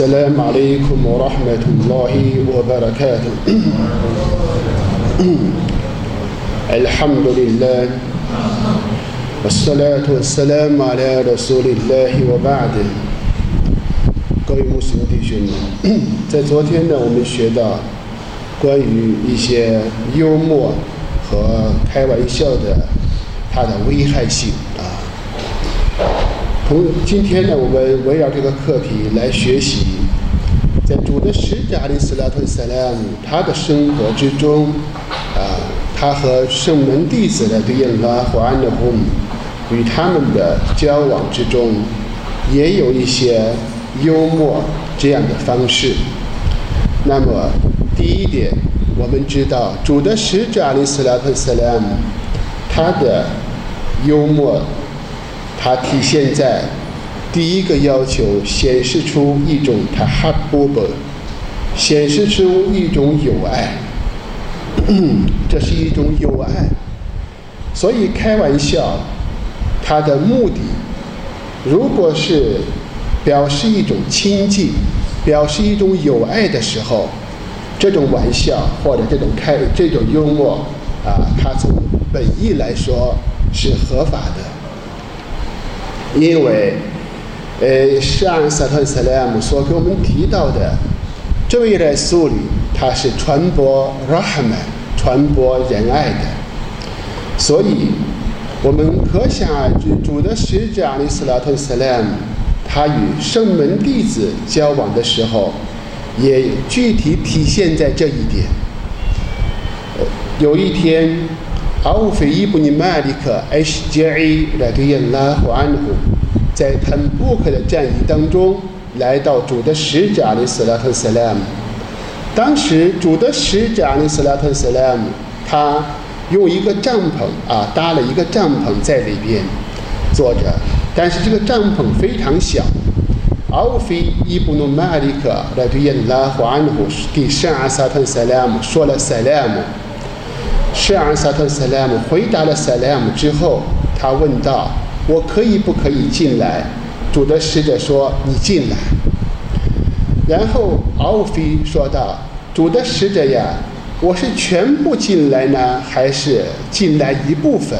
السلام عليكم ورحمة الله وبركاته الحمد لله والصلاة والسلام على رسول الله وبعد 各位穆斯林弟兄们，在昨天呢，我们学到关于一些幽默和开玩笑的它的危害性 从今天呢，我们围绕这个课题来学习，在主的使者阿里斯拉特萨拉姆他的生活之中啊，他和圣门弟子的对应拉和安德洪与他们的交往之中，也有一些。幽默这样的方式。那么，第一点，我们知道主的使者阿里斯拉特斯拉姆，他的幽默，它体现在第一个要求，显示出一种他哈布布，显示出一种友爱，这是一种友爱。所以开玩笑，他的目的，如果是。表示一种亲近，表示一种友爱的时候，这种玩笑或者这种开这种幽默啊，它从本意来说是合法的，因为呃，上萨特斯莱姆所给我们提到的这位来苏里，他是传播 rahman，传播仁爱的，所以我们可想而知，主的使者阿里斯拉特斯莱姆。他与圣门弟子交往的时候，也具体体现在这一点。有一天，阿乌菲伊布尼麦利克 H.J.A. 来对应拉胡安胡，在坦布克的战役当中，来到主的使者阿里斯拉特斯拉姆。当时主的使者阿里斯拉特斯拉姆，他用一个帐篷啊搭了一个帐篷在里边坐着。但是这个帐篷非常小。奥菲伊布努马里克来对耶拉胡安胡给圣阿萨特萨拉姆说了萨拉姆。圣阿萨特萨拉姆回答了萨拉姆之后，他问道：“我可以不可以进来？”主的使者说：“你进来。”然后奥菲说道：“主的使者呀，我是全部进来呢，还是进来一部分？”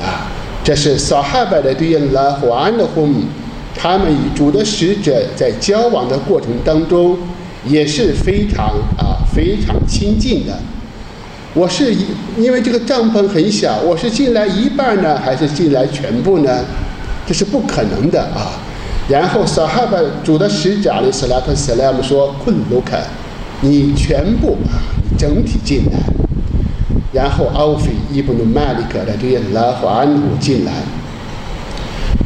啊。这是撒哈巴的对应拉胡安的呼他们与主的使者在交往的过程当中也是非常啊非常亲近的。我是因为这个帐篷很小，我是进来一半呢，还是进来全部呢？这是不可能的啊。然后撒哈巴主的使者阿里斯拉特斯拉姆说：“昆卢卡，你全部啊，整体进来。”然后，奥菲伊布努麦利克的这些拉法安努进来。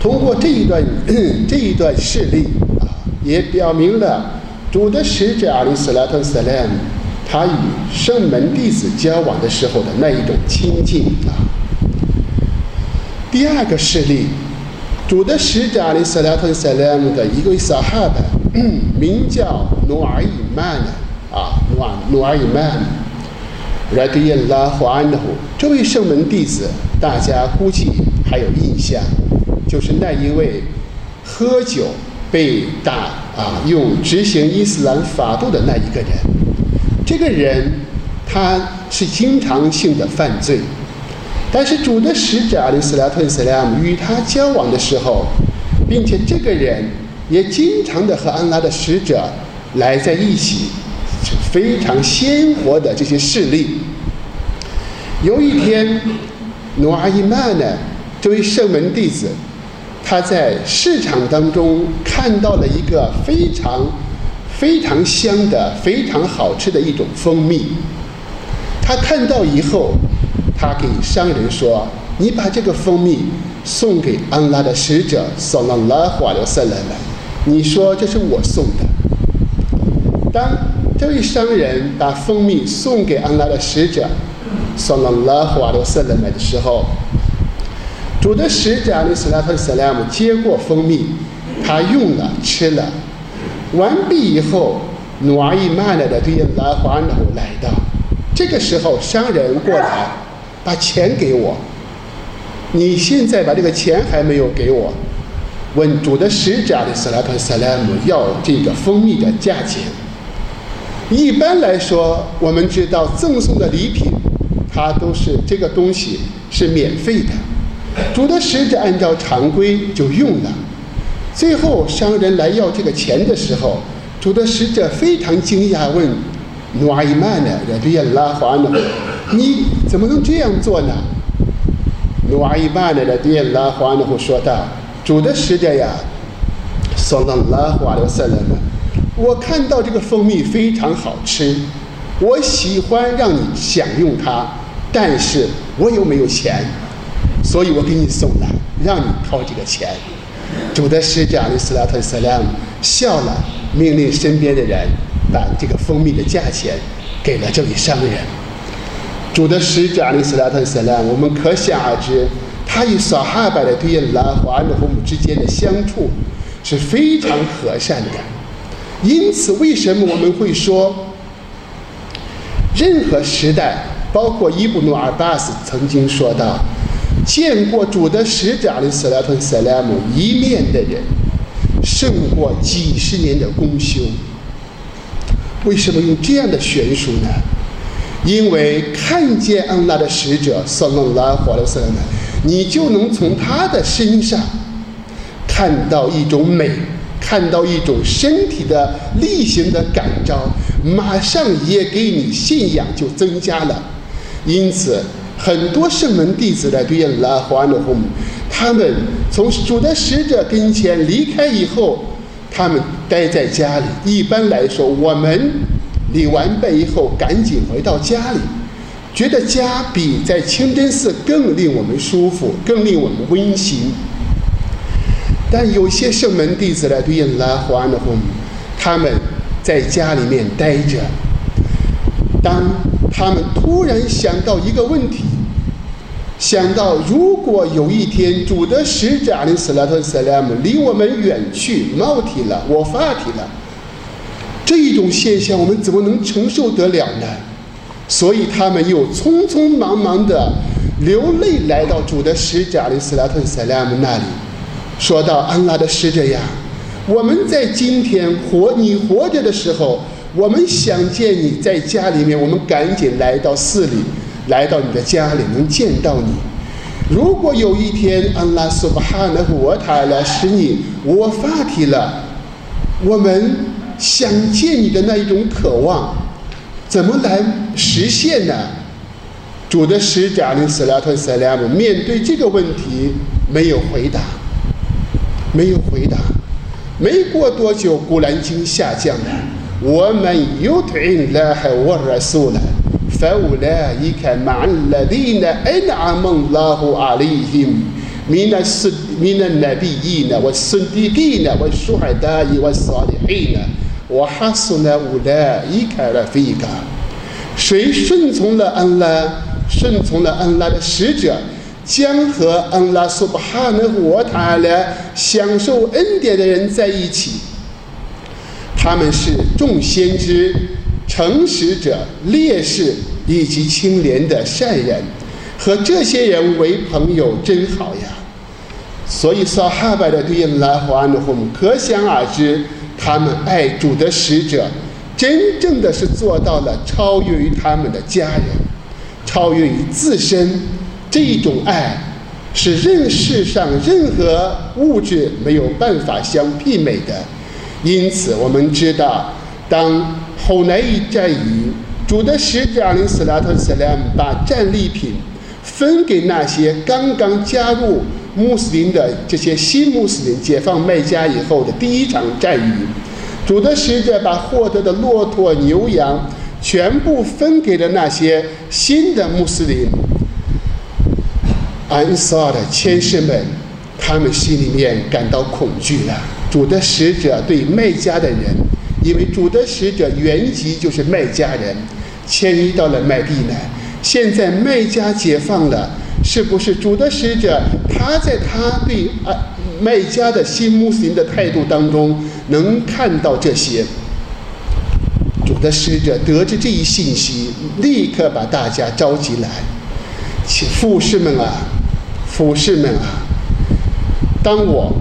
通过这一段 这一段事例啊，也表明了主的使者阿里斯拉特·斯莱姆他与圣门弟子交往的时候的那一种亲近啊。第二个事例，主的使者阿里斯拉特·斯莱姆的一个撒哈的，名叫努尔伊曼啊，努尔努尔伊曼。来对应拉胡安的这位圣门弟子，大家估计还有印象，就是那一位喝酒被打啊，用执行伊斯兰法度的那一个人。这个人他是经常性的犯罪，但是主的使者阿里斯拉特斯莱姆与他交往的时候，并且这个人也经常的和安拉的使者来在一起。非常鲜活的这些事例。有一天，努阿伊曼呢，这位圣门弟子，他在市场当中看到了一个非常非常香的、非常好吃的一种蜂蜜。他看到以后，他给商人说：“你把这个蜂蜜送给安拉的使者，送到拉华的塞勒来。你说这是我送的。”当这位商人把蜂蜜送给安拉的使者，送到拉胡阿罗瑟勒来的时候，主的使者阿里斯拉特斯拉姆接过蜂蜜，他用了吃了，完毕以后，努阿伊曼来的对拉胡阿努来到，这个时候商人过来，把钱给我，你现在把这个钱还没有给我，问主的使者的斯拉特萨拉姆要这个蜂蜜的价钱。一般来说，我们知道赠送的礼品，它都是这个东西是免费的。主的使者按照常规就用了。最后商人来要这个钱的时候，主的使者非常惊讶，问努阿伊曼呢？这别拉华呢？你怎么能这样做呢？努阿伊曼呢？这别拉华呢？说道：“主的使者呀，说到拉华的色了呢。我看到这个蜂蜜非常好吃，我喜欢让你享用它，但是我又没有钱。”所以我给你送来，让你掏这个钱。主的使者阿里斯拉特斯拉姆笑了，命令身边的人把这个蜂蜜的价钱给了这位商人。主的使者阿里斯拉特斯拉姆，我们可想而知，他与撒哈巴的对拉华的和姆之间的相处是非常和善的。因此，为什么我们会说，任何时代，包括伊布努尔巴斯曾经说到。见过主的使者的斯莱特塞拉姆一面的人，胜过几十年的功修。为什么用这样的悬殊呢？因为看见安拉的使者索隆拉华勒斯莱姆，你就能从他的身上看到一种美，看到一种身体的例行的感召，马上也给你信仰就增加了。因此。很多圣门弟子的对应拉华努姆，他们从主的使者跟前离开以后，他们待在家里。一般来说，我们领完拜以后赶紧回到家里，觉得家比在清真寺更令我们舒服，更令我们温馨。但有些圣门弟子的对应拉华努姆，他们在家里面待着，当。他们突然想到一个问题，想到如果有一天主的使者阿里斯拉特斯莱姆离我们远去，冒体了，我发体了，这一种现象我们怎么能承受得了呢？所以他们又匆匆忙忙的流泪来到主的使者阿里斯拉特斯拉姆那里，说到安拉的使者呀，我们在今天活你活着的时候。我们想见你在家里面，我们赶紧来到寺里，来到你的家里，能见到你。如果有一天安拉苏巴哈纳和我塔来使你我发提了，我们想见你的那一种渴望，怎么来实现呢？主的使者林斯拉特塞拉姆面对这个问题没有回答，没有回答。没过多久，古兰经下降了，我们又听了还沃尔素了，فأولئك مع الذين أنعم الله عليهم من من النبيين والصديقين والشهداء والصالحين وحسن أولئك رفيقا 谁顺从了安拉，顺从了安拉的使者，将和安拉苏巴哈纳沃塔拉享受恩典的人在一起。他们是众先知、诚实者、烈士 以及清廉的善人，和这些人为朋友真好呀。所以撒哈巴的对拉华安的父母，可想而知，他们爱主的使者，真正的是做到了超越于他们的家人，超越于自身。这一种爱，是任世上任何物质没有办法相媲美的。因此，我们知道，当后来一战役，主的使者阿里斯拉特斯莱姆把战利品分给那些刚刚加入穆斯林的这些新穆斯林，解放麦加以后的第一场战役，主的使者把获得的骆驼、牛羊全部分给了那些新的穆斯林。安萨的千士们，他们心里面感到恐惧了。主的使者对麦加的人，因为主的使者原籍就是麦加人，迁移到了麦地呢。现在麦加解放了，是不是主的使者他在他对啊麦家的新穆斯林的态度当中能看到这些？主的使者得知这一信息，立刻把大家召集来，请富士们啊，富士们啊，当我。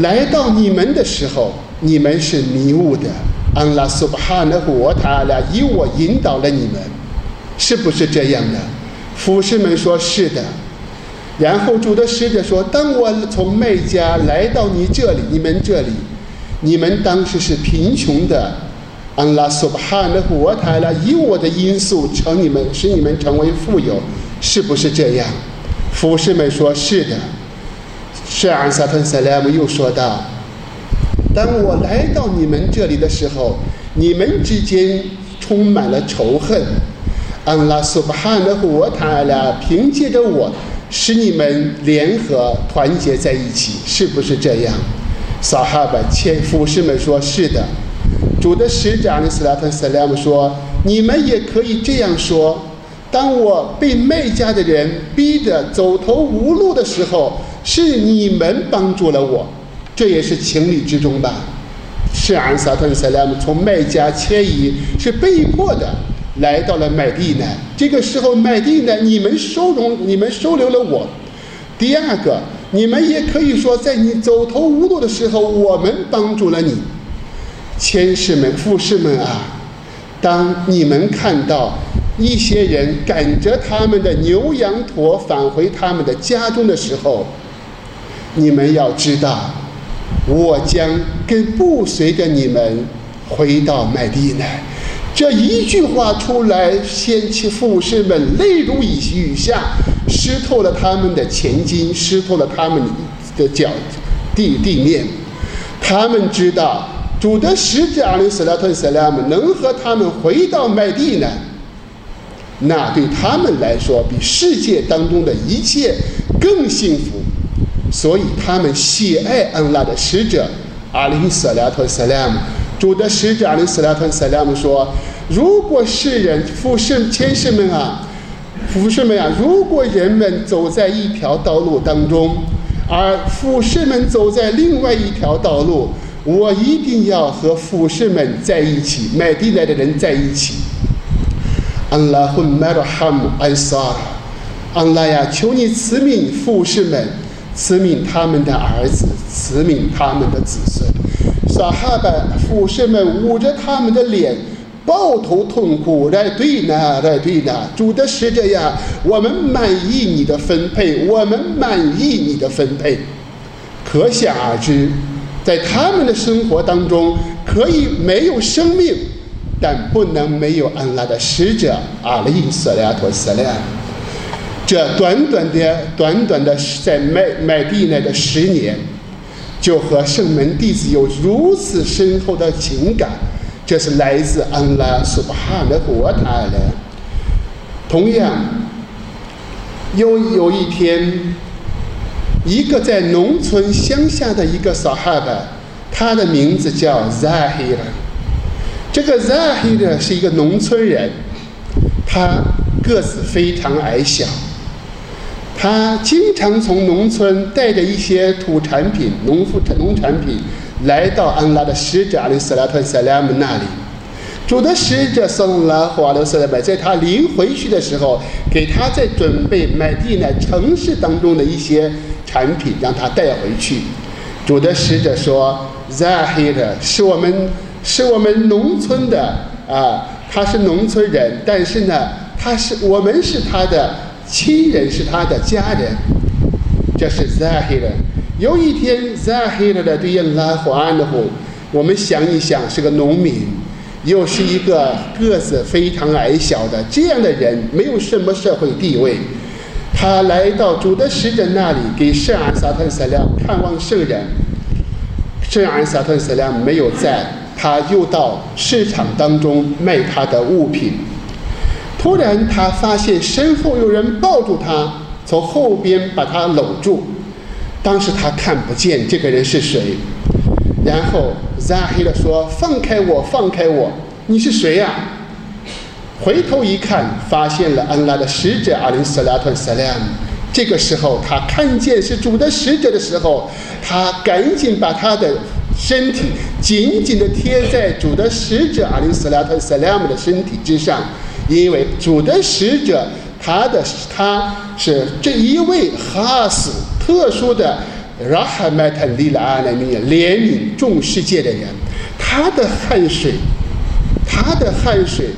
来到你们的时候，你们是迷雾的。安拉苏巴哈纳胡瓦塔拉以我引导了你们，是不是这样的？俯士们说是的。然后主的使者说：“当我从麦加来到你这里，你们这里，你们当时是贫穷的。安拉苏巴哈纳胡瓦塔拉以我的因素成你们，使你们成为富有，是不是这样？”俯士们说是的。是安萨特塞莱姆又说道。当我来到你们这里的时候，你们之间充满了仇恨。安拉苏巴哈的和塔拉凭借着我，使你们联合团结在一起，是不是这样？萨哈巴前夫士们说：“是的。”主的使者阿里斯拉特塞莱姆说：“你们也可以这样说。当我被麦家的人逼得走投无路的时候，是你们帮助了我。”这也是情理之中吧。是安萨特塞莱姆从麦加迁移，是被迫的来到了麦地呢。这个时候，麦地呢，你们收容，你们收留了我。第二个，你们也可以说，在你走投无路的时候，我们帮助了你。千士们、富士们啊，当你们看到一些人赶着他们的牛羊驼返回他们的家中的时候，你们要知道。我将跟不随着你们回到麦地呢。这一句话出来，先起富士们泪如雨下，湿透了他们的前襟，湿透了他们的脚地地面。他们知道主的使者阿里斯拉特塞拉姆能和他们回到麦地呢，那对他们来说，比世界当中的一切更幸福。所以他们喜爱安拉的使者阿里斯拉特塞拉姆，主的使者阿里斯拉特塞拉姆说：“如果世人、富士、千士们啊，富士们啊，如果人们走在一条道路当中，而富士们走在另外一条道路，我一定要和富士们在一起，买地来的人在一起。”安拉混麦罗哈姆安萨，安拉呀，求你赐命富士们。赐命他们的儿子，赐命他们的子孙。撒哈巴富士们捂着他们的脸，抱头痛哭，来对呢，来对呢。主的使者呀，我们满意你的分配，我们满意你的分配。可想而知，在他们的生活当中，可以没有生命，但不能没有安拉的使者阿里斯拉托斯拉。这短短的、短短的在麦麦地那的十年，就和圣门弟子有如此深厚的情感，这是来自安拉苏巴哈的国塔的。同样，有有一天，一个在农村乡下的一个萨哈巴，他的名字叫 Zahir。这个 Zahir 是一个农村人，他个子非常矮小。他经常从农村带着一些土产品、农副农产品来到安拉的使者阿里斯拉特塞拉姆那里。主的使者送了华罗斯的麦，在他临回去的时候，给他在准备买地呢城市当中的一些产品，让他带回去。主的使者说：“Zahir 是我们是我们农村的啊，他是农村人，但是呢，他是我们是他的。”亲人是他的家人，这是 Zahir。有一天，Zahir 的对应拉华安的后，我们想一想，是个农民，又是一个个子非常矮小的这样的人，没有什么社会地位。他来到主的使者那里，给圣安萨特塞亮看望圣人。圣安萨特塞亮没有在，他又到市场当中卖他的物品。突然，他发现身后有人抱住他，从后边把他搂住。当时他看不见这个人是谁。然后扎黑了说：“放开我，放开我！你是谁呀？”回头一看，发现了安拉的使者阿林斯拉特萨拉姆。这个时候，他看见是主的使者的时候，他赶紧把他的身体紧紧地贴在主的使者阿林斯拉特萨拉姆的身体之上。因为主的使者，他的他是这一位哈斯特殊的拉哈麦特利拉阿莱米怜悯众世界的人，他的汗水，他的汗水，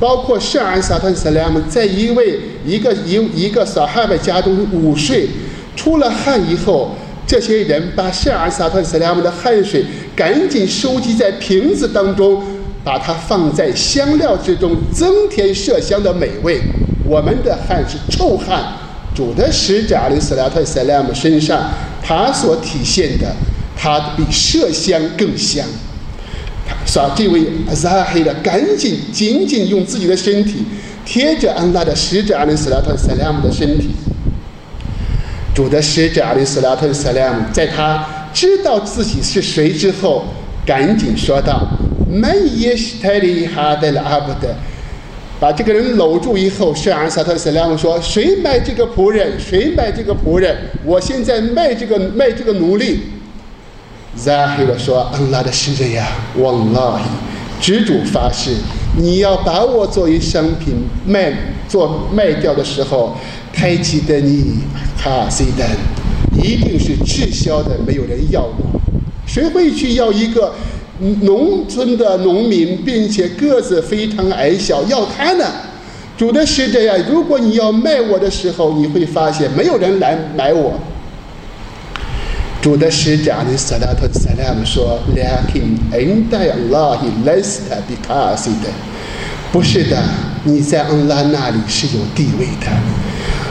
包括圣安萨特萨拉姆在一位一个一一个撒哈拜家中午睡，出了汗以后，这些人把圣安萨特萨拉姆的汗水赶紧收集在瓶子当中，把它放在香料之中，增添麝香的美味。我们的汗是臭汗。主的使者阿里斯拉特塞拉姆身上，他所体现的，他比麝香更香。说这位阿扎黑的赶紧紧紧用自己的身体贴着安拉的使者阿里斯拉特塞拉姆的身体。主的使者阿里斯拉特塞拉姆在他知道自己是谁之后，赶紧说道：“曼耶什泰里哈德拉阿布德。”把这个人搂住以后，圣安萨特斯拉姆说：“谁卖这个仆人？谁卖这个仆人？我现在卖这个卖这个奴隶。”扎黑了说：“安拉的使者呀，王拉伊，执主发誓，你要把我作为商品卖做卖掉的时候，开启的你哈西丹，一定是滞销的，没有人要我。谁会去要一个？”农村的农民，并且个子非常矮小，要他呢？主的使者呀，如果你要卖我的时候，你会发现没有人来买我。主的使者阿里斯拉特萨拉姆说：“Lakin inda Allahi lasta bikasid。”不是的，你在安拉那里是有地位的。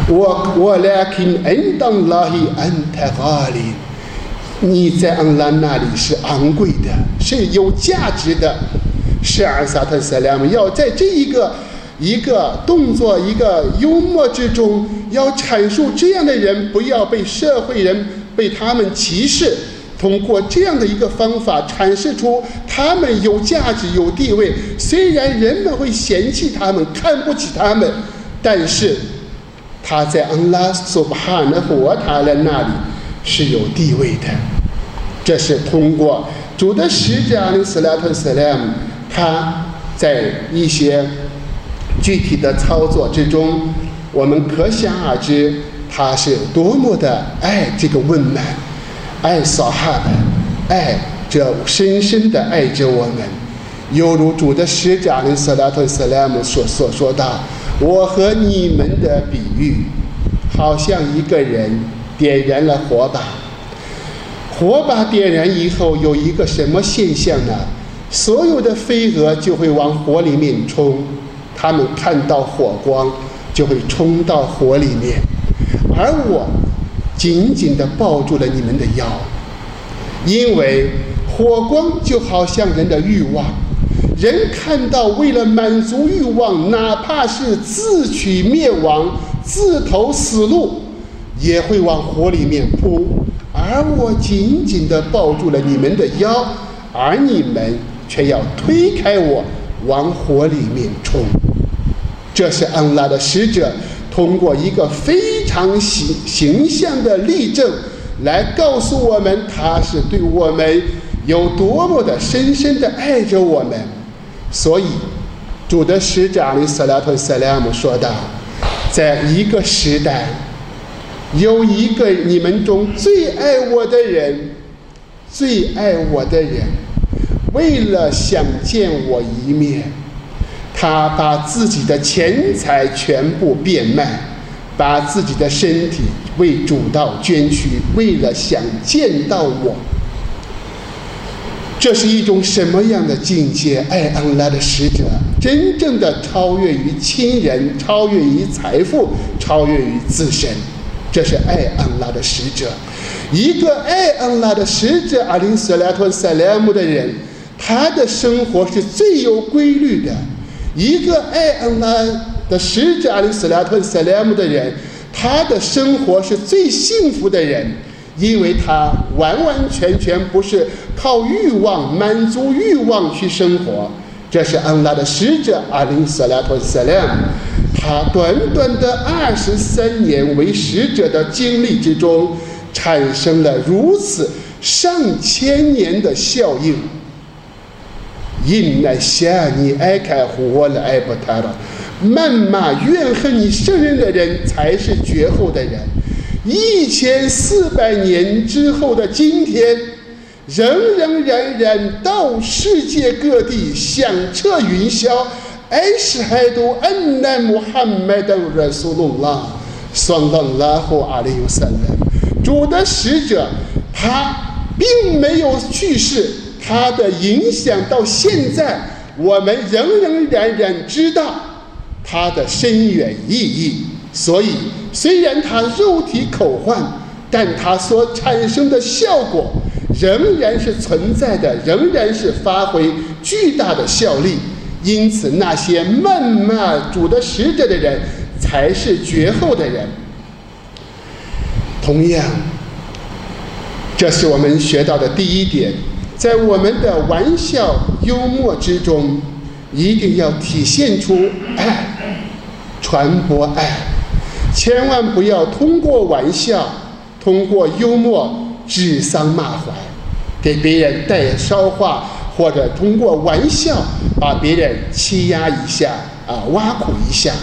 我我 Lakin inda Allahi anta ghali。你在安拉那里是昂贵的，是有价值的。是阿萨特塞拉姆要在这一个一个动作、一个幽默之中，要阐述这样的人不要被社会人被他们歧视。通过这样的一个方法阐释出他们有价值、有地位。虽然人们会嫌弃他们、看不起他们，但是他在安拉苏巴哈的活塔的那里是有地位的。这是通过主的使者阿里斯拉特斯莱姆，他在一些具体的操作之中，我们可想而知，他是多么的爱这个问难，爱撒哈的，爱这深深的爱着我们，犹如主的使者阿里斯拉特斯莱姆所所说的：“我和你们的比喻，好像一个人点燃了火把。”火把点燃以后，有一个什么现象呢？所有的飞蛾就会往火里面冲，它们看到火光就会冲到火里面，而我紧紧地抱住了你们的腰，因为火光就好像人的欲望，人看到为了满足欲望，哪怕是自取灭亡、自投死路，也会往火里面扑。而我紧紧地抱住了你们的腰，而你们却要推开我，往火里面冲。这是安拉的使者通过一个非常形形象的例证，来告诉我们他是对我们有多么的深深的爱着我们。所以，主的使者阿里·萨拉特·萨拉姆说道，在一个时代。有一个你们中最爱我的人，最爱我的人，为了想见我一面，他把自己的钱财全部变卖，把自己的身体为主道捐躯，为了想见到我。这是一种什么样的境界？爱安拉的使者，真正的超越于亲人，超越于财富，超越于自身。这是爱安拉的使者，一个爱安拉的使者阿林斯莱托塞莱姆的人，他的生活是最有规律的；一个爱安拉的使者阿林斯莱托塞莱姆的人，他的生活是最幸福的人，因为他完完全全不是靠欲望满足欲望去生活。这是安拉的使者阿林斯莱托塞莱姆。他短短的二十三年为使者的经历之中，产生了如此上千年的效应。因那下你爱开活了爱不他了，谩骂怨恨你圣人的人才是绝后的人。一千四百年之后的今天，仍仍然然到世界各地响彻云霄。艾什海都恩奈穆罕默德热苏隆拉，双当拉和阿里有三人，主的使者，他并没有去世，他的影响到现在，我们仍仍然然知道他的深远意义。所以，虽然他肉体口患，但他所产生的效果仍然是存在的，仍然是发挥巨大的效力。因此，那些谩骂主的使者的人，才是绝后的人。同样，这是我们学到的第一点，在我们的玩笑幽默之中，一定要体现出爱，传播爱，千万不要通过玩笑、通过幽默指桑骂槐，给别人带烧话。或者通过玩笑把别人欺压一下啊，挖苦一下，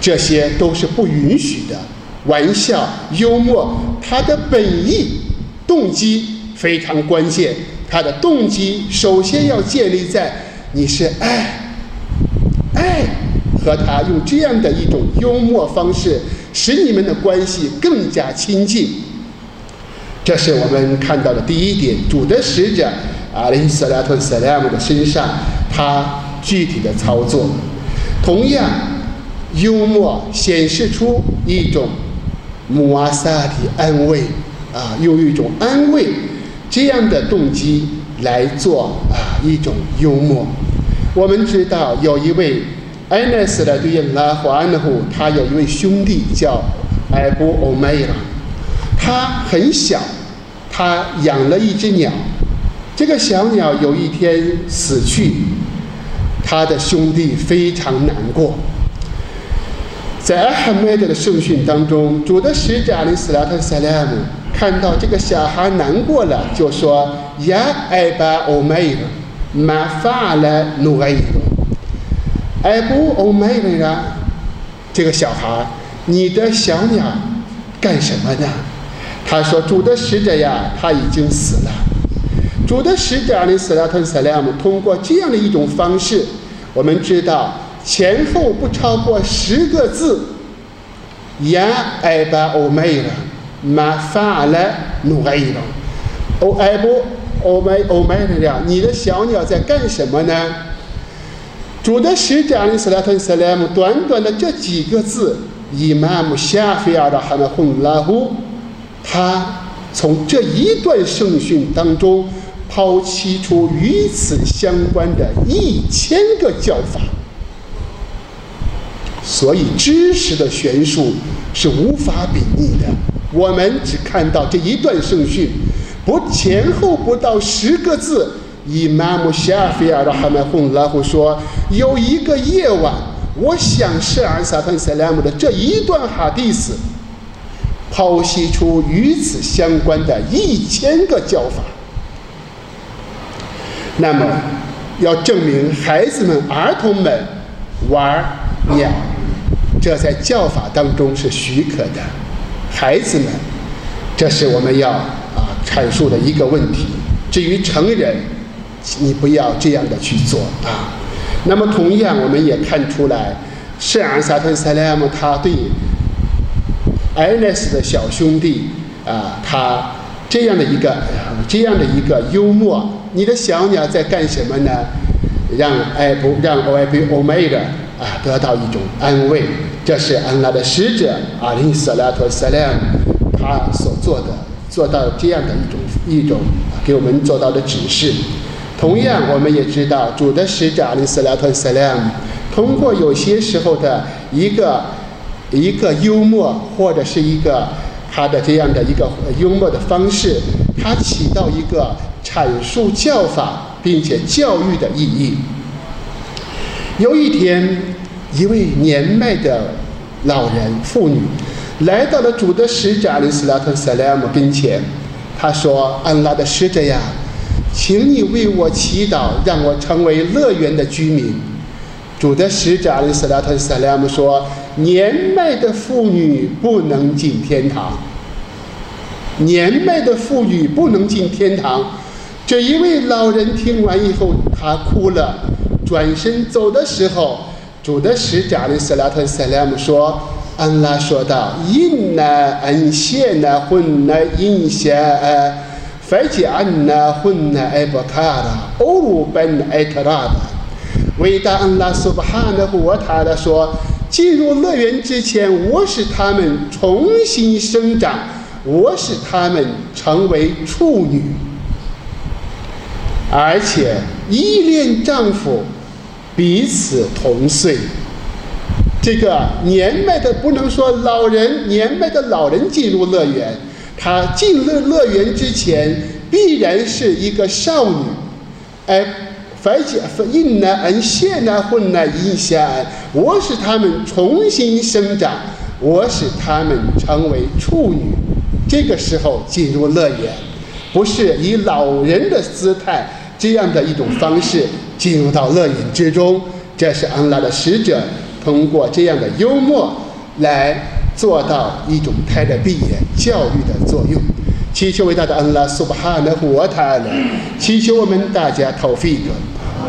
这些都是不允许的。玩笑、幽默，它的本意、动机非常关键。它的动机首先要建立在你是爱，爱和他用这样的一种幽默方式，使你们的关系更加亲近。这是我们看到的第一点。主的使者。阿里斯拉特·萨拉姆的身上，他具体的操作，同样幽默显示出一种穆阿萨的安慰啊，用一种安慰这样的动机来做啊一种幽默。我们知道有一位艾纳斯的对拉胡安的户，他有一位兄弟叫埃布欧梅拉，他很小，他养了一只鸟。这个小鸟有一天死去，他的兄弟非常难过。在阿罕麦德的圣训当中，主的使者阿里斯拉特萨拉姆看到这个小孩难过了，就说：“呀，艾巴欧麦尔，马法来努埃尔，艾布欧麦尔啊，这个小孩，你的小鸟干什么呢？”他说：“主的使者呀，他已经死了。”主的使者阿里斯拉特·萨拉姆通过这样的一种方式，我们知道前后不超过十个字。呀，艾巴欧梅尔，马法勒努埃尔，欧艾布欧梅欧梅尔呀，你的小鸟在干什么呢？主的使者阿里斯拉特·萨拉姆短短的这几个字，伊玛目夏菲尔的哈纳洪拉胡，他从这一段圣训当中。抛弃出与此相关的一千个教法，所以知识的悬殊是无法比拟的。我们只看到这一段圣训，不前后不到十个字。伊玛目夏菲尔的哈麦洪拉胡说：“有一个夜晚，我想是安萨芬塞拉姆的这一段哈迪斯，剖析出与此相关的一千个教法。”那么，要证明孩子们、儿童们玩鸟，这在教法当中是许可的。孩子们，这是我们要啊阐述的一个问题。至于成人，你不要这样的去做啊。那么，同样我们也看出来，圣安萨特塞莱姆他对艾奈斯的小兄弟啊，他这样的一个这样的一个幽默。你的小鸟在干什么呢？让艾布让艾布欧梅的啊得到一种安慰，这是安拉的使者阿林斯拉托萨拉姆他所做的，做到这样的一种一种给我们做到的指示。同样，我们也知道主的使者阿林斯拉托萨拉姆通过有些时候的一个一个幽默或者是一个他的这样的一个幽默的方式，他起到一个。阐述教法并且教育的意义。有一天，一位年迈的老人妇女来到了主的使者阿里斯拉特萨莱姆跟前，他说：“安拉的使者呀，请你为我祈祷，让我成为乐园的居民。”主的使者阿里斯拉特萨莱姆说：“年迈的妇女不能进天堂。”年迈的妇女不能进天堂。这一位老人听完以后，他哭了，转身走的时候，主的使者的斯拉特塞拉姆说：“安拉说道，因那恩谢那混那印象呃，反正安那混那埃布卡拉欧鲁本埃特拉的。”伟大安拉苏巴哈的活他的说：“进入乐园之前，我使他们重新生长，我使他们成为处女，而且依恋丈夫，彼此同岁。这个年迈的不能说老人，年迈的老人进入乐园，他进乐乐园之前必然是一个少女，哎。”反解反应呢，按现呢混呢影响，我使他们重新生长，我使他们成为处女。这个时候进入乐园，不是以老人的姿态这样的一种方式进入到乐园之中。这是安拉的使者通过这样的幽默来做到一种开的闭眼教育的作用。祈求伟大的安拉苏巴哈的活他呢，祈求我们大家投费个。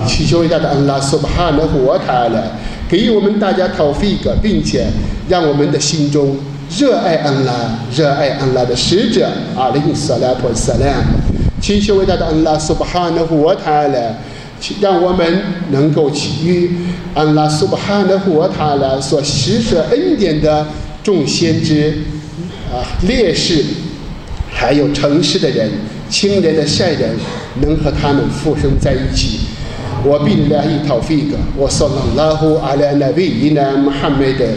祈求伟大的安拉苏巴哈的活他了，给予我们大家讨费个，并且让我们的心中热爱安拉，热爱安拉的使者阿里萨拉托萨拉。祈求伟大的安拉苏巴哈的活他了，让我们能够与安拉苏巴哈的活他了所施舍恩典的众先知啊烈士，还有诚实的人、清廉的善人，能和他们复生在一起。وبالله توفيق وصلى الله على نبينا محمد